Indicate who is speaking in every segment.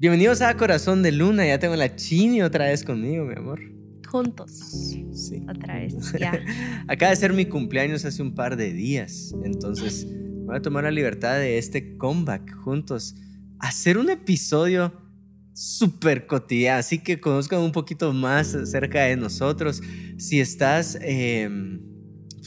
Speaker 1: Bienvenidos a Corazón de Luna. Ya tengo la Chini otra vez conmigo, mi amor.
Speaker 2: Juntos.
Speaker 1: Sí.
Speaker 2: Otra vez. Ya.
Speaker 1: Acaba de ser mi cumpleaños hace un par de días. Entonces, voy a tomar la libertad de este comeback juntos. Hacer un episodio súper cotidiano. Así que conozcan un poquito más acerca de nosotros. Si estás. eh,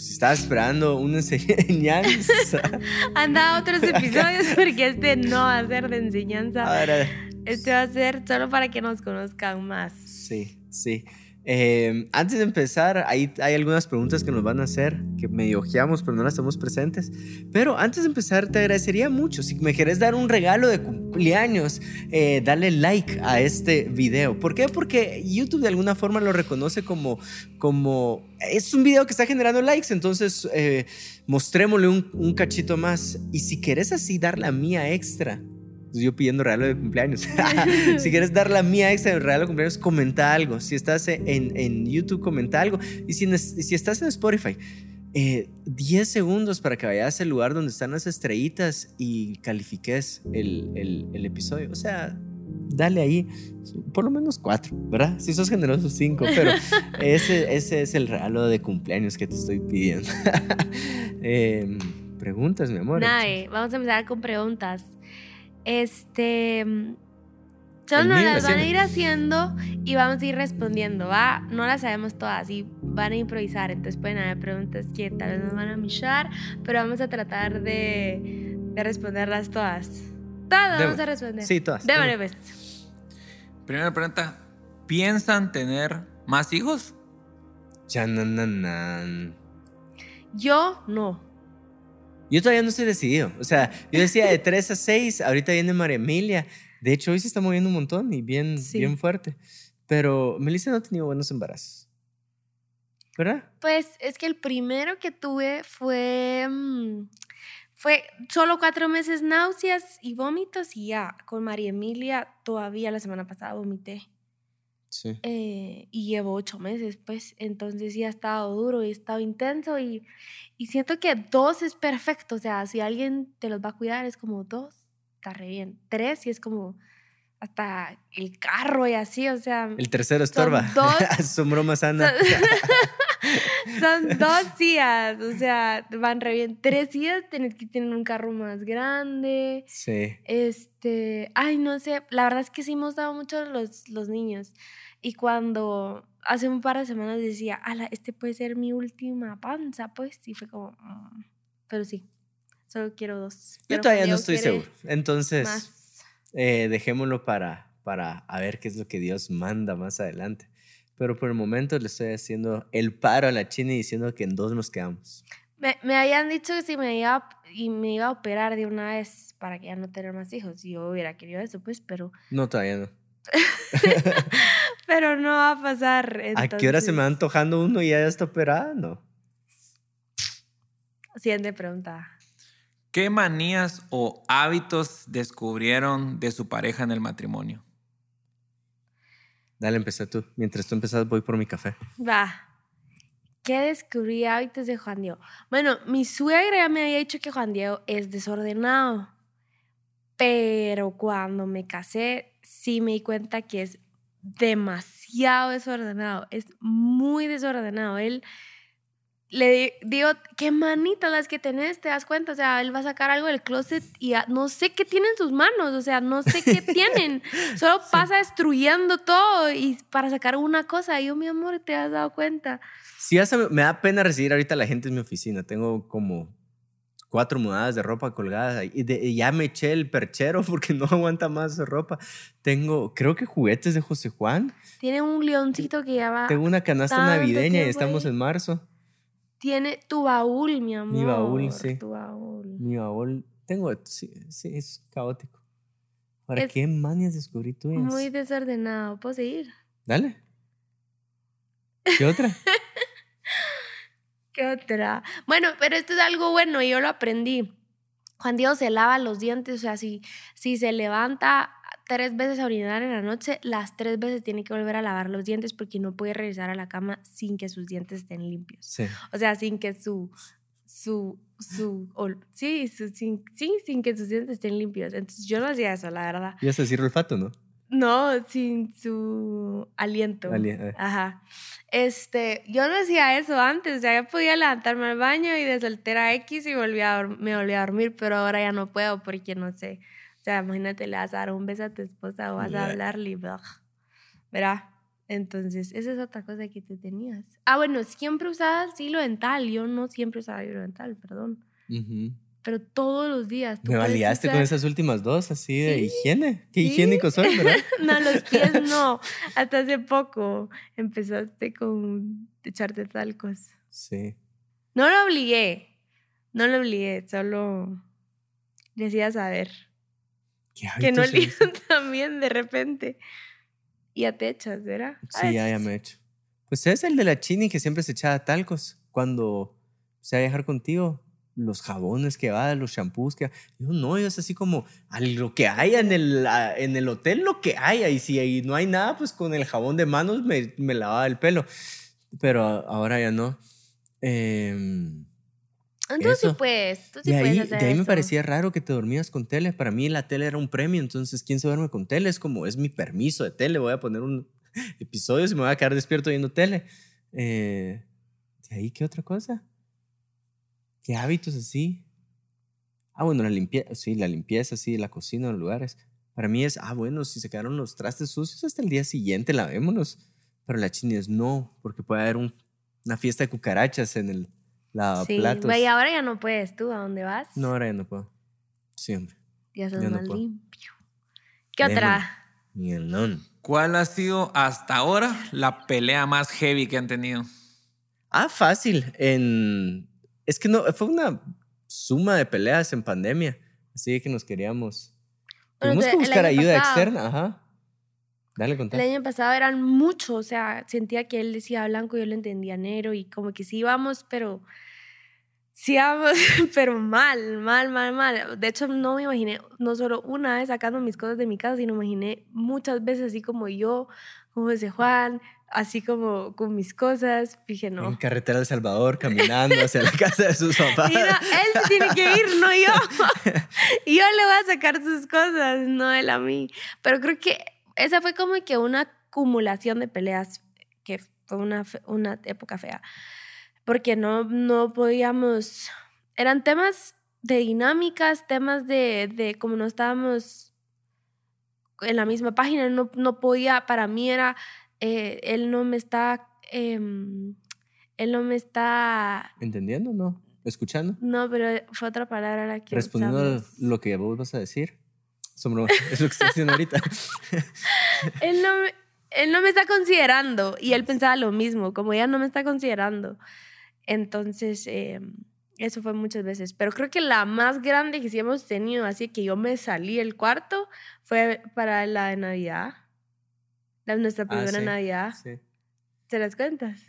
Speaker 1: si estás esperando una enseñanza.
Speaker 2: Anda a otros episodios porque este no va a ser de enseñanza.
Speaker 1: Ahora,
Speaker 2: Este va a ser solo para que nos conozcan más.
Speaker 1: Sí, sí. Eh, antes de empezar, ahí hay algunas preguntas que nos van a hacer, que medio ojeamos, pero no las estamos presentes. Pero antes de empezar, te agradecería mucho. Si me querés dar un regalo de cumpleaños, eh, dale like a este video. ¿Por qué? Porque YouTube de alguna forma lo reconoce como, como es un video que está generando likes, entonces eh, mostrémosle un, cachito más. Y si querés así dar la mía extra, yo pidiendo regalo de cumpleaños. si quieres dar la mía extra de regalo de cumpleaños, comenta algo. Si estás en, en YouTube, comenta algo. Y si, si estás en Spotify, eh, 10 segundos para que vayas al lugar donde están las estrellitas y califiques el, el, el episodio. O sea, dale ahí por lo menos 4, ¿verdad? Si sos generoso, 5, pero ese, ese es el regalo de cumpleaños que te estoy pidiendo. eh, preguntas, mi amor.
Speaker 2: Nada, vamos a empezar con preguntas. Este. Solo nos las van a ir haciendo y vamos a ir respondiendo, ¿va? No las sabemos todas y van a improvisar, entonces pueden haber preguntas que tal vez nos van a michar, pero vamos a tratar de, de responderlas todas. Todas vamos a responder.
Speaker 1: Sí, todas.
Speaker 2: Démosle, pues.
Speaker 3: Primera pregunta. ¿Piensan tener más hijos?
Speaker 1: Chanananan.
Speaker 2: Yo no.
Speaker 1: Yo todavía no estoy decidido. O sea, yo decía de 3 a 6, ahorita viene María Emilia. De hecho, hoy se está moviendo un montón y bien,
Speaker 2: Sí.
Speaker 1: bien fuerte. Pero Melissa no ha tenido buenos embarazos. ¿Verdad?
Speaker 2: Pues es que el primero que tuve fue. mm, Fue solo cuatro meses náuseas y vómitos y ya. Con María Emilia todavía la semana pasada vomité.
Speaker 1: Sí.
Speaker 2: eh, y llevo ocho meses, pues. Entonces sí ha estado duro y ha estado intenso y, y siento que dos es perfecto. O sea, si alguien te los va a cuidar es como dos, está re bien. Tres y es como hasta el carro y así, o sea.
Speaker 1: El tercero estorba.
Speaker 2: dos-
Speaker 1: Son bromas.
Speaker 2: Son dos días, o sea, van re bien. Tres días tenés que tener un carro más grande.
Speaker 1: Sí.
Speaker 2: Este, ay, no sé, la verdad es que sí hemos dado mucho los, los niños. Y cuando hace un par de semanas decía, ala, este puede ser mi última panza, pues, y fue como, "Mm". pero sí, solo quiero dos.
Speaker 1: Yo
Speaker 2: Pero
Speaker 1: todavía no estoy seguro. Entonces, eh, dejémoslo para, para a ver qué es lo que Dios manda más adelante. Pero por el momento le estoy haciendo el paro a la China y diciendo que en dos nos quedamos.
Speaker 2: Me, me habían dicho que si me iba, a- y me iba a operar de una vez para que ya no tener más hijos. Y yo hubiera querido eso, pues, pero,
Speaker 1: No, todavía no.
Speaker 2: pero no va a pasar.
Speaker 1: ¿A qué hora se me va
Speaker 2: entonces-
Speaker 1: antojando uno y ya está operado? No.
Speaker 2: Siguiente pregunta.
Speaker 3: ¿Qué manías o hábitos descubrieron de su pareja en el matrimonio?
Speaker 1: Dale, empezá tú. Mientras tú empezás, voy por mi café.
Speaker 2: Va. ¿Qué descubrí hábitos de Juan Diego? Bueno, mi suegra ya me había dicho que Juan Diego es desordenado. Pero cuando me casé, sí me di cuenta que es demasiado desordenado. Es muy desordenado. Él le di- digo, qué manitas las que tenés, te das cuenta. O sea, él va a sacar algo del closet y a- no sé qué tiene en sus manos. O sea, no sé qué tienen. Solo pasa destruyendo todo y para sacar una cosa. Y yo, mi amor, ¿te has dado cuenta?
Speaker 1: Sí, se- me da pena recibir ahorita a la gente en mi oficina. Tengo como cuatro mudadas de ropa colgadas y, de- y ya me eché el perchero porque no aguanta más ropa. Tengo, creo que juguetes de José Juan.
Speaker 2: Tiene un leoncito que ya va.
Speaker 1: Tengo una canasta navideña y estamos
Speaker 2: ahí.
Speaker 1: en marzo.
Speaker 2: Tiene tu baúl, mi amor.
Speaker 1: baúl, sí.
Speaker 2: Tu baúl.
Speaker 1: Mi baúl, tengo, sí, sí, es caótico. ¿Para
Speaker 2: Es
Speaker 1: qué manias descubrí tú?
Speaker 2: Muy desordenado. ¿Puedo seguir?
Speaker 1: Dale. ¿Qué otra?
Speaker 2: ¿Qué otra? Bueno, pero esto es algo bueno y yo lo aprendí. Juan Diego se lava los dientes, o sea, si, si se levanta tres veces a orinar en la noche, las tres veces tiene que volver a lavar los dientes porque no puede regresar a la cama sin que sus dientes estén limpios.
Speaker 1: Sí.
Speaker 2: O sea, sin que su, su, su ol- sí, su- sin, sí, sin que sus dientes estén limpios. Entonces yo no hacía eso, la verdad.
Speaker 1: Ibas a decir olfato, ¿no?
Speaker 2: No, sin su aliento.
Speaker 1: Ali- eh.
Speaker 2: Ajá. Este, yo no hacía eso antes, o sea, yo podía levantarme al baño y de soltera X y volvía a me volvía a dormir, pero ahora ya no puedo porque no sé. O sea, imagínate, le vas a dar un beso a tu esposa o vas a
Speaker 1: Ya.
Speaker 2: hablarle, ¿verdad? Entonces, esa es otra cosa que tú tenías. Ah, bueno, siempre usabas hilo dental, yo no siempre usaba hilo dental, perdón, pero todos los días. tú
Speaker 1: Me validaste con esas últimas dos, así de higiene. Qué
Speaker 2: sí.
Speaker 1: higiénico soy, ¿verdad?
Speaker 2: No, los pies no. Hasta hace poco empezaste con echarte talcos.
Speaker 1: Sí.
Speaker 2: No lo obligué. No lo obligué, solo le hacía saber
Speaker 1: ¿Qué
Speaker 2: que no
Speaker 1: esos?
Speaker 2: también de repente. Y ya te echas, ¿verdad?
Speaker 1: Sí, ya, ya
Speaker 2: veces.
Speaker 1: me he hecho. Pues es el de la chini que siempre se echaba talcos. Cuando se va a viajar contigo, los jabones que va, los shampoos que Yo no, yo es así como a lo que haya en el, a- en el hotel, lo que haya. Y si ahí no hay nada, pues con el jabón de manos me, me lavaba el pelo. Pero ahora ya no.
Speaker 2: Entonces sí
Speaker 1: Eso.
Speaker 2: puedes, tú sí
Speaker 1: de ahí,
Speaker 2: puedes
Speaker 1: de
Speaker 2: hacer
Speaker 1: ahí me parecía raro que te dormías con tele. Para mí la tele era un premio, entonces ¿quién se duerme con tele? Es como, es mi permiso de tele, voy a poner un episodio y me voy a quedar despierto viendo tele. Eh, ¿De ahí qué otra cosa? ¿Qué hábitos así? Ah, bueno, la limpieza, sí, la limpieza, sí, la cocina, los lugares. Para mí es, ah, bueno, si se quedaron los trastes sucios hasta el día siguiente, lavémonos. Pero la chini es no, porque puede haber un- una fiesta de cucarachas en el
Speaker 2: Sí,
Speaker 1: lavaplatos.
Speaker 2: güey, ahora ya no puedes tú, ¿a dónde vas?
Speaker 1: No, ahora ya no puedo. Siempre.
Speaker 2: Ya sos
Speaker 1: ya no
Speaker 2: más
Speaker 1: puedo.
Speaker 2: limpio. ¿Qué
Speaker 1: Démosle.
Speaker 2: otra?
Speaker 1: Mielón.
Speaker 3: ¿Cuál ha sido hasta ahora la pelea más heavy que han tenido?
Speaker 1: Ah, fácil. En... Es que no, fue una suma de peleas en pandemia. Así que nos queríamos. Tuvimos que buscar ayuda
Speaker 2: pasado-
Speaker 1: externa. Ajá. Dale,
Speaker 2: El año pasado eran muchos, o sea, sentía que él decía blanco y yo le entendía negro y como que sí íbamos, pero sí íbamos, pero mal, mal, mal, mal. De hecho, no me imaginé, no solo una vez sacando mis cosas de mi casa, sino me imaginé muchas veces así como yo, como ese Juan, así como con mis cosas. Dije,
Speaker 1: En
Speaker 2: no.
Speaker 1: carretera de El Salvador, caminando hacia la casa de sus papás.
Speaker 2: No, él se tiene que ir, no yo. Yo le voy a sacar sus cosas, no él a mí. Pero creo que esa fue como que una acumulación de peleas, que fue una, una época fea. Porque no, no podíamos. Eran temas de dinámicas, temas de, de como no estábamos en la misma página, no, no podía, para mí era, eh, él no me está, em, él no me está
Speaker 1: ¿Entendiendo no? ¿Escuchando?
Speaker 2: no, pero fue otra palabra la que
Speaker 1: Respondiendo a lo que vos vas a decir. Somos- es lo que estoy haciendo ahorita.
Speaker 2: Él no, me, él no me está considerando y él pensaba lo mismo, como ella no me está considerando. Entonces, eh, eso fue muchas veces. Pero creo que la más grande que sí hemos tenido, así que yo me salí del cuarto, fue para la de Navidad. La, nuestra
Speaker 1: Ah,
Speaker 2: primera
Speaker 1: sí,
Speaker 2: Navidad.
Speaker 1: Sí.
Speaker 2: ¿Te las cuentas?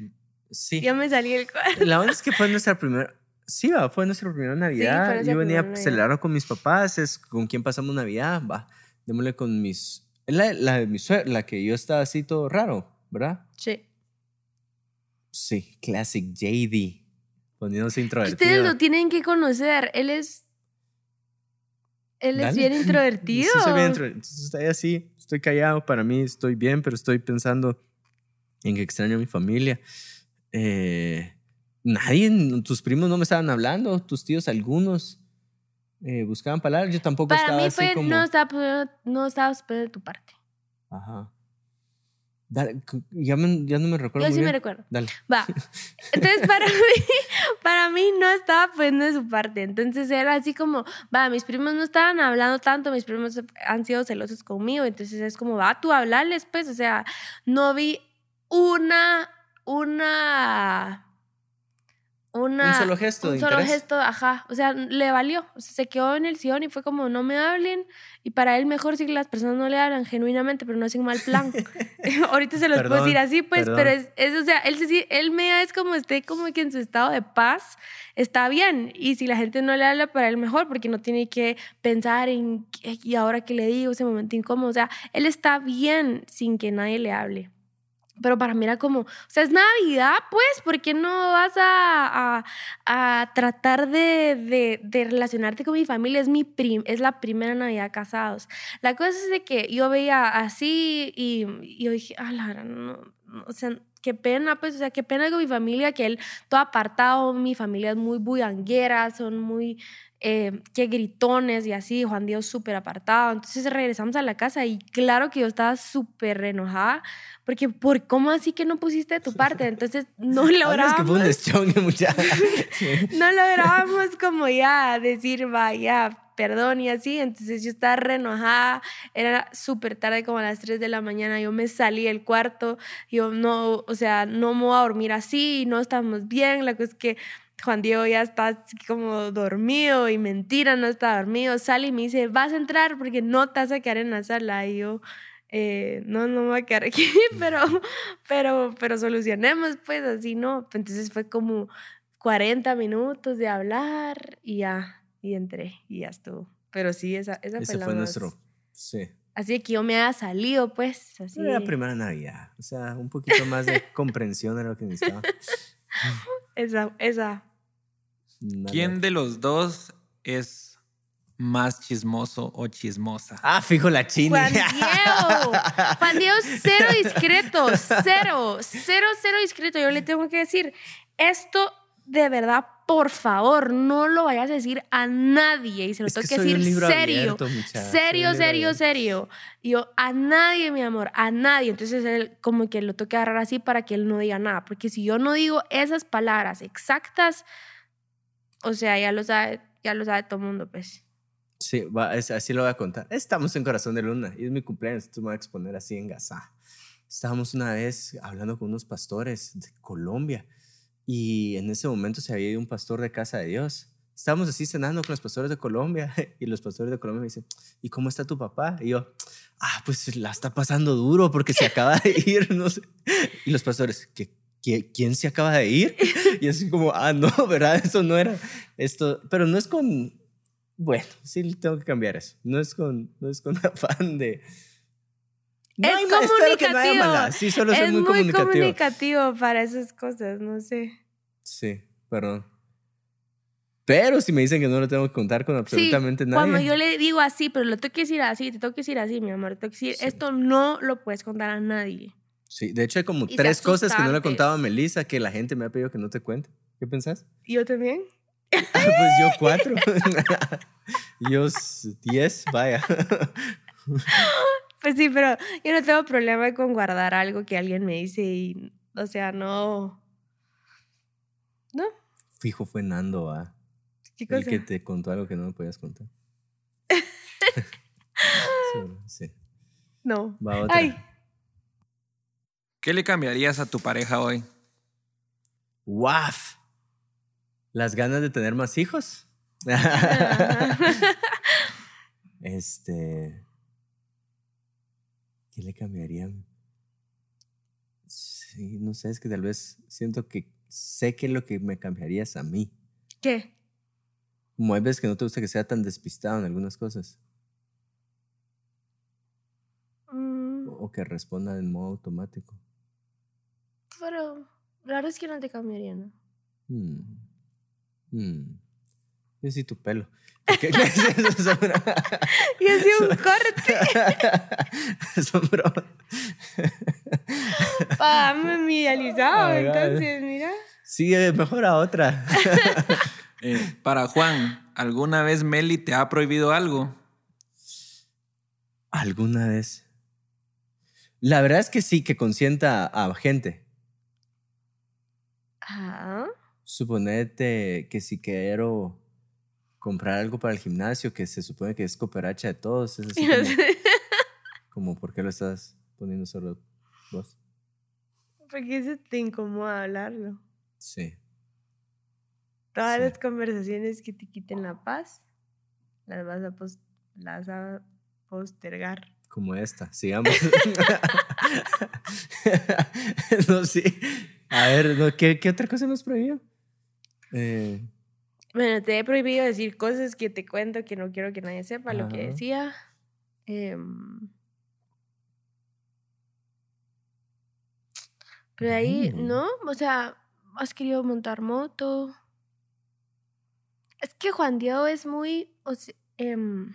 Speaker 1: Sí.
Speaker 2: Yo me salí del cuarto.
Speaker 1: La onda es que fue nuestra primera. Sí, va, fue nuestra primera Navidad.
Speaker 2: nuestra
Speaker 1: Yo venía a
Speaker 2: Navidad.
Speaker 1: celebrar con mis papás. Es con quién pasamos Navidad. Va, démosle con mis. Es la, la de mi suegra, la que yo estaba así todo raro, ¿verdad?
Speaker 2: Sí.
Speaker 1: Sí, Classic JD. Poniéndose introvertido.
Speaker 2: Ustedes lo tienen que conocer. Él es. Él es
Speaker 1: Dale.
Speaker 2: bien introvertido.
Speaker 1: Sí, soy bien introvertido. Entonces estoy así, estoy callado. Para mí estoy bien, pero estoy pensando en que extraño a mi familia. Eh, nadie, tus primos no me estaban hablando, tus tíos algunos eh, buscaban palabras. Yo tampoco
Speaker 2: Para
Speaker 1: estaba
Speaker 2: mí
Speaker 1: así
Speaker 2: fue,
Speaker 1: como.
Speaker 2: no estaba poniendo- no estabas poniendo de tu parte.
Speaker 1: Ajá. Dale, ya, me- ya no me recuerdo.
Speaker 2: Yo
Speaker 1: muy
Speaker 2: sí me recuerdo.
Speaker 1: Dale.
Speaker 2: Va. Entonces, para mí, para mí no estaba poniendo de su parte. Entonces era así como, va, mis primos no estaban hablando tanto, mis primos han sido celosos conmigo. Entonces es como, va tú hablarles, pues. O sea, no vi una, una, una.
Speaker 1: Un solo gesto
Speaker 2: Un
Speaker 1: de
Speaker 2: solo
Speaker 1: interés.
Speaker 2: gesto, ajá. O sea, le valió. O sea, se quedó en el sillón y fue como, no me hablen. Y para él mejor si las personas no le hablan genuinamente, pero no hacen mal plan. Ahorita se los puedo
Speaker 1: Perdón,
Speaker 2: decir así, pues,
Speaker 1: perdón.
Speaker 2: pero es, es, o sea, él, él me es como esté como que en su estado de paz, está bien. Y si la gente no le habla, para él mejor, porque no tiene que pensar en, "¿Qué- ¿y ahora qué le digo? Ese momento incómodo. O sea, él está bien sin que nadie le hable. Pero para mí era como, o sea, es Navidad, pues, ¿por qué no vas a, a, tratar de, de, de, relacionarte con mi familia? Es, mi es la primera Navidad casados. La cosa es de que yo veía así y, y dije, ah, la verdad, no, no, o sea, qué pena, pues, o sea, qué pena con mi familia, que él todo apartado, mi familia es muy bullanguera, son muy, eh, que gritones y así, Juan Dios súper apartado. Entonces regresamos a la casa y claro que yo estaba súper enojada, porque ¿por cómo así que no pusiste de tu parte? Entonces no lográbamos...
Speaker 1: que fue un deschongue,
Speaker 2: no lográbamos como ya decir, vaya, perdón y así. Entonces yo estaba re enojada, era súper tarde, como a las 3 de la mañana. Yo me salí del cuarto, yo no, o sea, no me voy a dormir así, no estamos bien. La cosa es que Juan Diego ya está como dormido y mentira, no está dormido. Sale y me dice, vas a entrar porque no te vas a quedar en la sala. Y yo, eh, no, no me voy a quedar aquí, pero, pero, pero solucionemos, pues así, ¿no? Entonces fue como 40 minutos de hablar y ya, y entré y ya estuvo. Pero sí, esa, esa
Speaker 1: Ese
Speaker 2: fue,
Speaker 1: fue nuestro, sí.
Speaker 2: Así que yo me haya salido, pues, así.
Speaker 1: Era la primera Navidad, o sea, un poquito más de comprensión era lo que necesitaba.
Speaker 2: Esa, esa.
Speaker 1: Nada.
Speaker 3: ¿Quién de los dos es más chismoso o chismosa?
Speaker 1: Ah, fijo la china.
Speaker 2: Juan Diego. Juan Diego, cero discreto. Cero. Cero, cero discreto. Yo le tengo que decir, esto de verdad, por favor, no lo vayas a decir a nadie. Y se lo
Speaker 1: Es que
Speaker 2: tengo que
Speaker 1: un
Speaker 2: decir serio.
Speaker 1: abierto,
Speaker 2: Serio, serio, serio. Y yo, a nadie, mi amor, a nadie. Entonces él como que lo tengo que agarrar así para que él no diga nada. Porque si yo no digo esas palabras exactas, o sea, ya lo sabe, ya lo sabe todo el mundo, pues.
Speaker 1: Sí, va, así lo voy a contar. Estamos en Corazón de Luna y es mi cumpleaños, entonces me voy a exponer así en Gaza. Estábamos una vez hablando con unos pastores de Colombia y en ese momento se había ido un pastor de Casa de Dios. Estábamos así cenando con los pastores de Colombia y los pastores de Colombia me dicen, ¿y cómo está tu papá? Y yo, ah, pues la está pasando duro porque se acaba de ir, no sé. Y los pastores, ¿qué, qué, quién se acaba de ir? Y así como, ah, no, ¿verdad? Eso no era esto, pero no es con, bueno, sí tengo que cambiar eso. No es con, no es con afán de... No
Speaker 2: Es
Speaker 1: hay espero que no
Speaker 2: comunicativo.
Speaker 1: maldad. Sí, solo soy
Speaker 2: es
Speaker 1: muy, comunicativo.
Speaker 2: comunicativo para esas cosas, no sé.
Speaker 1: Sí, perdón. Pero si me dicen que no lo tengo que contar con absolutamente
Speaker 2: sí,
Speaker 1: nadie.
Speaker 2: Cuando yo le digo así, pero lo tengo que decir así, te tengo que decir así, mi amor. Te tengo que decir,
Speaker 1: Sí.
Speaker 2: esto no lo puedes contar a nadie.
Speaker 1: Sí, de hecho hay como
Speaker 2: Y
Speaker 1: tres cosas que no le he contado a. Melissa que la gente me ha pedido que no te cuente. ¿Qué pensás?
Speaker 2: ¿Y yo también?
Speaker 1: pues yo cuatro. yo diez, vaya.
Speaker 2: Pues sí, pero yo no tengo problema con guardar algo que alguien me dice y, o sea, no. ¿No?
Speaker 1: Fijo fue Nando, ¿ah?
Speaker 2: ¿Qué
Speaker 1: El
Speaker 2: cosa?
Speaker 1: que te contó algo que no me podías contar. sí, sí.
Speaker 2: No.
Speaker 1: Va otra.
Speaker 2: Ay,
Speaker 3: ¿Qué le cambiarías a tu pareja hoy?
Speaker 1: ¡Waf! ¿Las ganas de tener más hijos? este. ¿Qué le cambiarían? Sí, no sé, es que tal vez siento que sé que lo que me cambiaría es a mí.
Speaker 2: ¿Qué?
Speaker 1: Como hay veces que no te gusta que sea tan despistado en algunas cosas.
Speaker 2: Mm,
Speaker 1: O que responda en modo automático.
Speaker 2: Pero la verdad es que no te cambiaría, ¿no?
Speaker 1: Hmm. Hmm. Yo sí tu pelo. ¿Qué, qué es eso? Son bro-
Speaker 2: Y así un corte.
Speaker 1: Son bromas.
Speaker 2: Pa, me idealizado,
Speaker 1: ay.
Speaker 2: entonces, mira.
Speaker 1: Sí, eh, mejor a otra.
Speaker 3: Eh, para Juan, ¿alguna vez Meli te ha prohibido algo?
Speaker 1: ¿Alguna vez? La verdad es que sí, que consienta a gente.
Speaker 2: Ah,
Speaker 1: Suponete que si quiero comprar algo para el gimnasio que se supone que es cooperacha de todos, es así como, como ¿por qué lo estás poniendo solo vos?
Speaker 2: Porque se te incomoda hablarlo.
Speaker 1: Sí.
Speaker 2: Todas
Speaker 1: Sí.
Speaker 2: las conversaciones que te quiten la paz, las vas a, las a postergar.
Speaker 1: Como esta, sigamos. no, sí. A ver, ¿qué, ¿qué otra cosa nos prohibió? Eh,
Speaker 2: Bueno, te he prohibido decir cosas que te cuento que no quiero que nadie sepa lo que
Speaker 1: Ajá.
Speaker 2: decía. Em, Pero de ahí,
Speaker 1: Mm.
Speaker 2: no, o sea, has querido montar moto. Es que Juan Diego es muy, o se- em,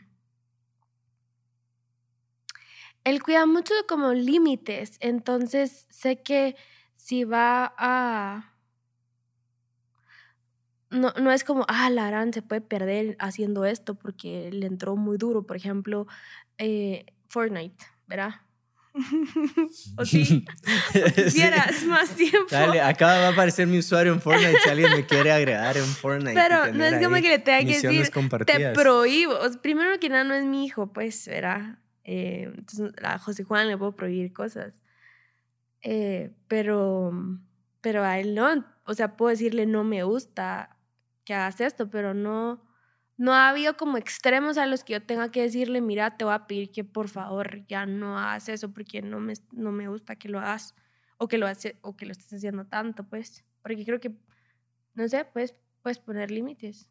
Speaker 2: él cuida mucho como límites, entonces sé que si va a... No, no es como, ah, la gran se puede perder haciendo esto porque le entró muy duro, por ejemplo, eh, Fortnite, ¿verdad? o sí, quisieras más tiempo.
Speaker 1: Dale, acaba va a aparecer mi usuario en Fortnite si alguien me quiere agregar en Fortnite.
Speaker 2: Pero no es como que le tenga que decir, te prohíbo. Primero que nada, no es mi hijo, pues, ¿verdad? Eh, entonces, a José Juan le puedo prohibir cosas. Eh, pero, pero a él no. O sea, puedo decirle, no me gusta que hagas esto, pero no, no ha habido como extremos a los que yo tenga que decirle, mira, te voy a pedir que por favor ya no hagas eso porque no me, no me gusta que lo hagas o que lo, hace, o que lo estés haciendo tanto, pues. Porque creo que, no sé, puedes, puedes poner límites.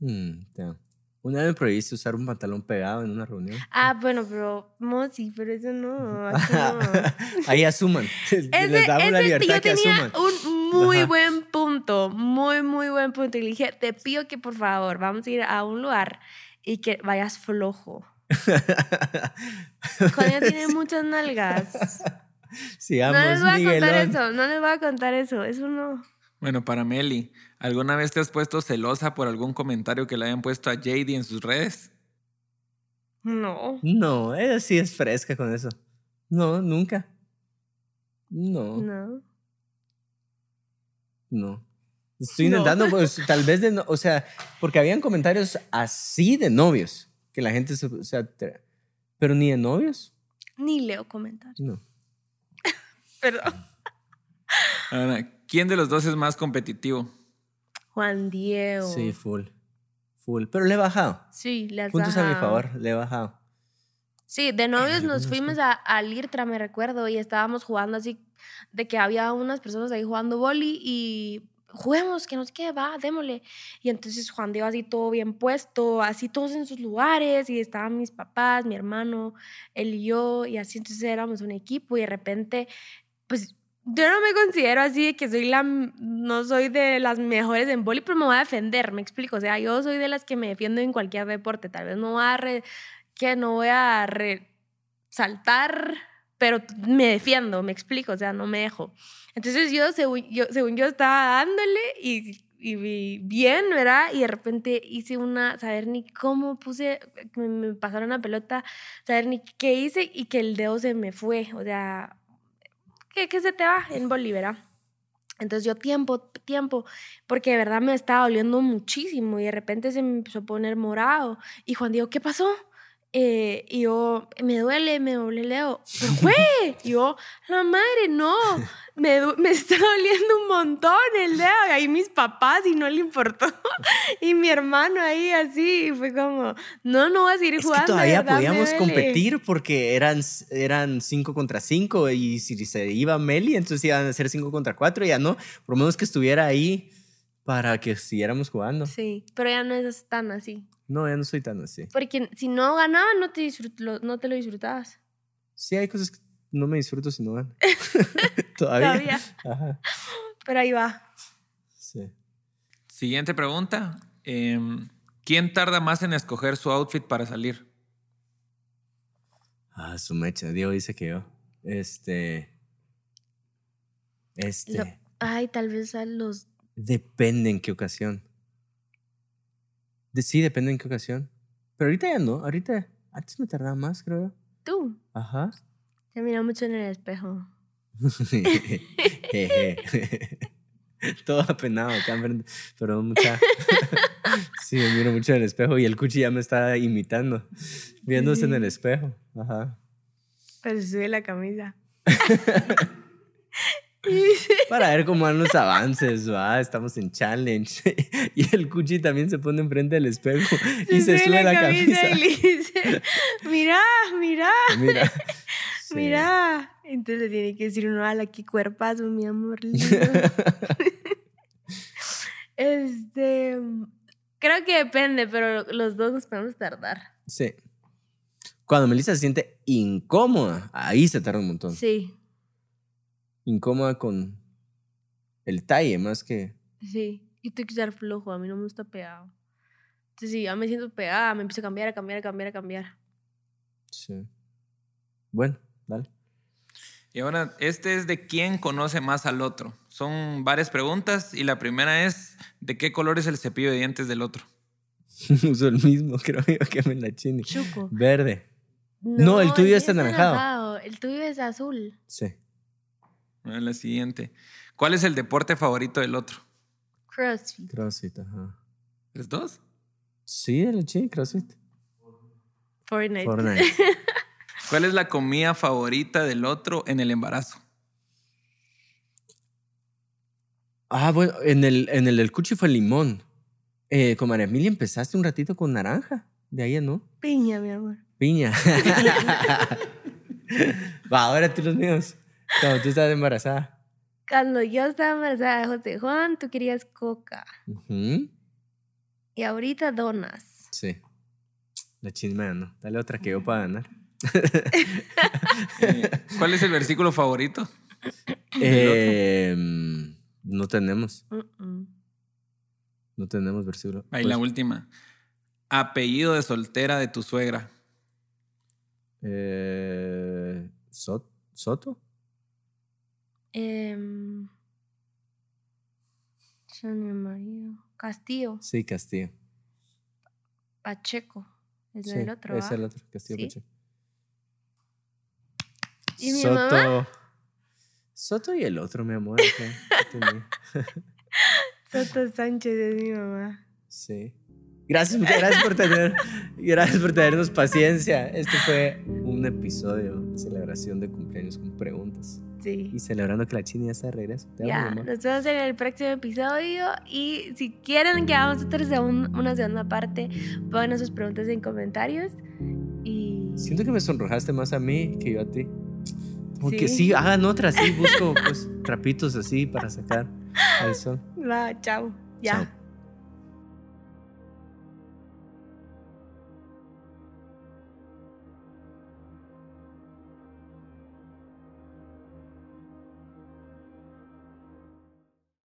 Speaker 1: Mm, ya. Una vez me prohibiste usar un pantalón pegado en una reunión.
Speaker 2: Ah, bueno, pero, Mozi, pero eso no. aquí no.
Speaker 1: Ahí asuman.
Speaker 2: Ese,
Speaker 1: Les damos la
Speaker 2: ese
Speaker 1: libertad
Speaker 2: yo
Speaker 1: que
Speaker 2: tenía
Speaker 1: asuman.
Speaker 2: un muy
Speaker 1: Ajá.
Speaker 2: buen punto, muy, muy buen punto. Y le dije, te pido que por favor vamos a ir a un lugar y que vayas flojo. Juan tiene muchas nalgas.
Speaker 1: Sigamos,
Speaker 2: no les voy a contar eso, no les voy a contar eso, eso no.
Speaker 3: Bueno, para Meli, ¿alguna vez te has puesto celosa por algún comentario que le hayan puesto a JD en sus redes?
Speaker 2: No,
Speaker 1: No, ella sí es fresca con eso. No, nunca. No, no.
Speaker 2: no.
Speaker 1: Estoy
Speaker 2: No.
Speaker 1: intentando, pues, tal vez de, no- o sea, porque habían comentarios así de novios, que la gente se, o sea, te- pero ni de novios,
Speaker 2: Ni leo comentarios.
Speaker 1: no.
Speaker 2: Perdón.
Speaker 3: Ahora, ¿quién de los dos es más competitivo?
Speaker 2: Juan Diego.
Speaker 1: Sí, full, full, pero le he bajado.
Speaker 2: Sí, le has
Speaker 1: Puntos a mi
Speaker 2: bajado.
Speaker 1: favor, le he bajado.
Speaker 2: Sí, de novios nos fuimos a, al Irtra, me recuerdo, y estábamos jugando así, de que había unas personas ahí jugando boli y juguemos, que no sé qué, va, démosle. Y entonces Juan Diego así todo bien puesto, así todos en sus lugares, y estaban mis papás, mi hermano, él y yo, y así entonces éramos un equipo, y de repente, pues yo no me considero así de que soy la, no soy de las mejores en boli, pero me voy a defender, me explico, o sea, yo soy de las que me defiendo en cualquier deporte, tal vez no voy a re- que no voy a resaltar, pero me defiendo, me explico, o sea, no me dejo. Entonces yo, según yo, según yo estaba dándole y, y bien, ¿verdad? Y de repente hice una, saber ni cómo puse, me, me pasaron una pelota, saber ni qué hice y que el dedo se me fue, o sea, que, que se te va en Bolívar. Entonces yo tiempo, tiempo, porque de verdad me estaba doliendo muchísimo y de repente se me empezó a poner morado. Y Juan Diego, ¿qué pasó? Eh, y yo, me duele, me duele el dedo. ¿Pero fue? Y yo, la madre, no, me, me está doliendo un montón el dedo. Y ahí mis papás y no le importó. Y mi hermano ahí así, y fue como, no, no voy a seguir
Speaker 1: Es que
Speaker 2: jugando. de
Speaker 1: todavía
Speaker 2: verdad,
Speaker 1: podíamos
Speaker 2: duele".
Speaker 1: competir porque eran, eran cinco contra cinco y si se iba Meli, entonces iban a ser cinco contra cuatro ya no. Por lo menos que estuviera ahí para que siguiéramos jugando.
Speaker 2: Sí, pero ya no es tan así.
Speaker 1: No, ya no soy tan así.
Speaker 2: Porque si no ganaba, no te, disfrut- lo, no te lo disfrutabas.
Speaker 1: Sí, hay cosas que no me disfruto si no van. todavía.
Speaker 2: Todavía.
Speaker 1: Ajá.
Speaker 2: Pero ahí va.
Speaker 1: Sí.
Speaker 3: Siguiente pregunta. Em, ¿Quién tarda más en escoger su outfit para salir?
Speaker 1: Ah, su mecha. Diego dice que yo. Este. Este.
Speaker 2: Lo- ay, tal vez a los...
Speaker 1: Depende en qué ocasión. De, sí, depende en qué ocasión. Pero ahorita ya no. Ahorita. Antes me tardaba más, creo.
Speaker 2: Tú.
Speaker 1: Ajá.
Speaker 2: Te mira mucho en el espejo.
Speaker 1: Todo apenado acá. Pero mucha. sí, me miro mucho en el espejo y el cuchi ya me está imitando. Viéndose en el espejo. Ajá.
Speaker 2: Pero sube la camisa.
Speaker 1: Para ver cómo van los avances, va. Estamos en challenge. y el cuchi también se pone enfrente del espejo y se sube la camisa.
Speaker 2: y le dice, Mira.
Speaker 1: Sí.
Speaker 2: mira. Entonces le tiene que decir uno, ala, qué cuerpazo, mi amor lindo. este, creo que depende, pero los dos nos podemos tardar.
Speaker 1: Sí. Cuando Melissa se siente incómoda, ahí se tarda un montón.
Speaker 2: Sí.
Speaker 1: Incómoda con el talle más que...
Speaker 2: Sí, y tengo que estar flojo, a mí no me gusta pegado. Entonces, si ya me siento pegada, me empiezo a cambiar, a cambiar, a cambiar, a cambiar.
Speaker 1: Sí. Bueno, dale.
Speaker 3: Y ahora, este es de quién conoce más al otro. Son varias preguntas y la primera es, ¿de qué color es el cepillo de dientes del otro?
Speaker 1: Uso el mismo, creo yo, que me la chini.
Speaker 2: Chuco.
Speaker 1: Verde. No, el tuyo es anaranjado.
Speaker 2: El tuyo es azul.
Speaker 1: Sí.
Speaker 3: A la siguiente. ¿Cuál es el deporte favorito del otro?
Speaker 2: CrossFit.
Speaker 1: CrossFit, ajá.
Speaker 3: ¿Los dos?
Speaker 1: Sí, el chini, CrossFit.
Speaker 2: Fortnite.
Speaker 1: Fortnite.
Speaker 3: ¿Cuál es la comida favorita del otro en el embarazo?
Speaker 1: Ah, bueno, en el, en el del cuchi fue limón. Eh, con María Emilia empezaste un ratito con naranja. De ahí, ¿no?
Speaker 2: Piña, mi amor.
Speaker 1: Piña. Va, ahora tú los míos. Cuando tú estabas embarazada.
Speaker 2: Cuando yo estaba embarazada de José Juan, tú querías coca. Y ahorita donas.
Speaker 1: Sí. La chismea, ¿no? Dale otra que yo para ganar.
Speaker 3: ¿Cuál es el versículo favorito?
Speaker 1: Eh, no tenemos. No tenemos versículo.
Speaker 3: Ahí
Speaker 1: Pues,
Speaker 3: la última. Apellido de soltera de tu suegra.
Speaker 1: eh, ¿Sot- ¿Soto?
Speaker 2: Sonia María. Castillo.
Speaker 1: Sí, Castillo.
Speaker 2: Pacheco. Es
Speaker 1: Sí,
Speaker 2: el otro.
Speaker 1: Es el otro, Castillo
Speaker 2: ¿Sí?
Speaker 1: Pacheco.
Speaker 2: ¿Y mi
Speaker 1: Soto.
Speaker 2: mamá?
Speaker 1: Soto y el otro, mi amor.
Speaker 2: Soto Sánchez es mi mamá.
Speaker 1: Sí. Gracias, gracias por tener, gracias por tenernos paciencia. Este fue un episodio celebración de cumpleaños con preguntas.
Speaker 2: Sí.
Speaker 1: Y celebrando que la china ya está de regreso. Te
Speaker 2: Ya, nos vemos en el próximo episodio. Y si quieren que hagamos otra segun- una segunda parte, pongan sus preguntas en comentarios. Y.
Speaker 1: Siento que me sonrojaste más a mí que yo a ti. Porque
Speaker 2: Sí.
Speaker 1: sí, hagan otra, sí, busco pues trapitos así para sacar al sol.
Speaker 2: Va, chao. Ya.
Speaker 1: Chao.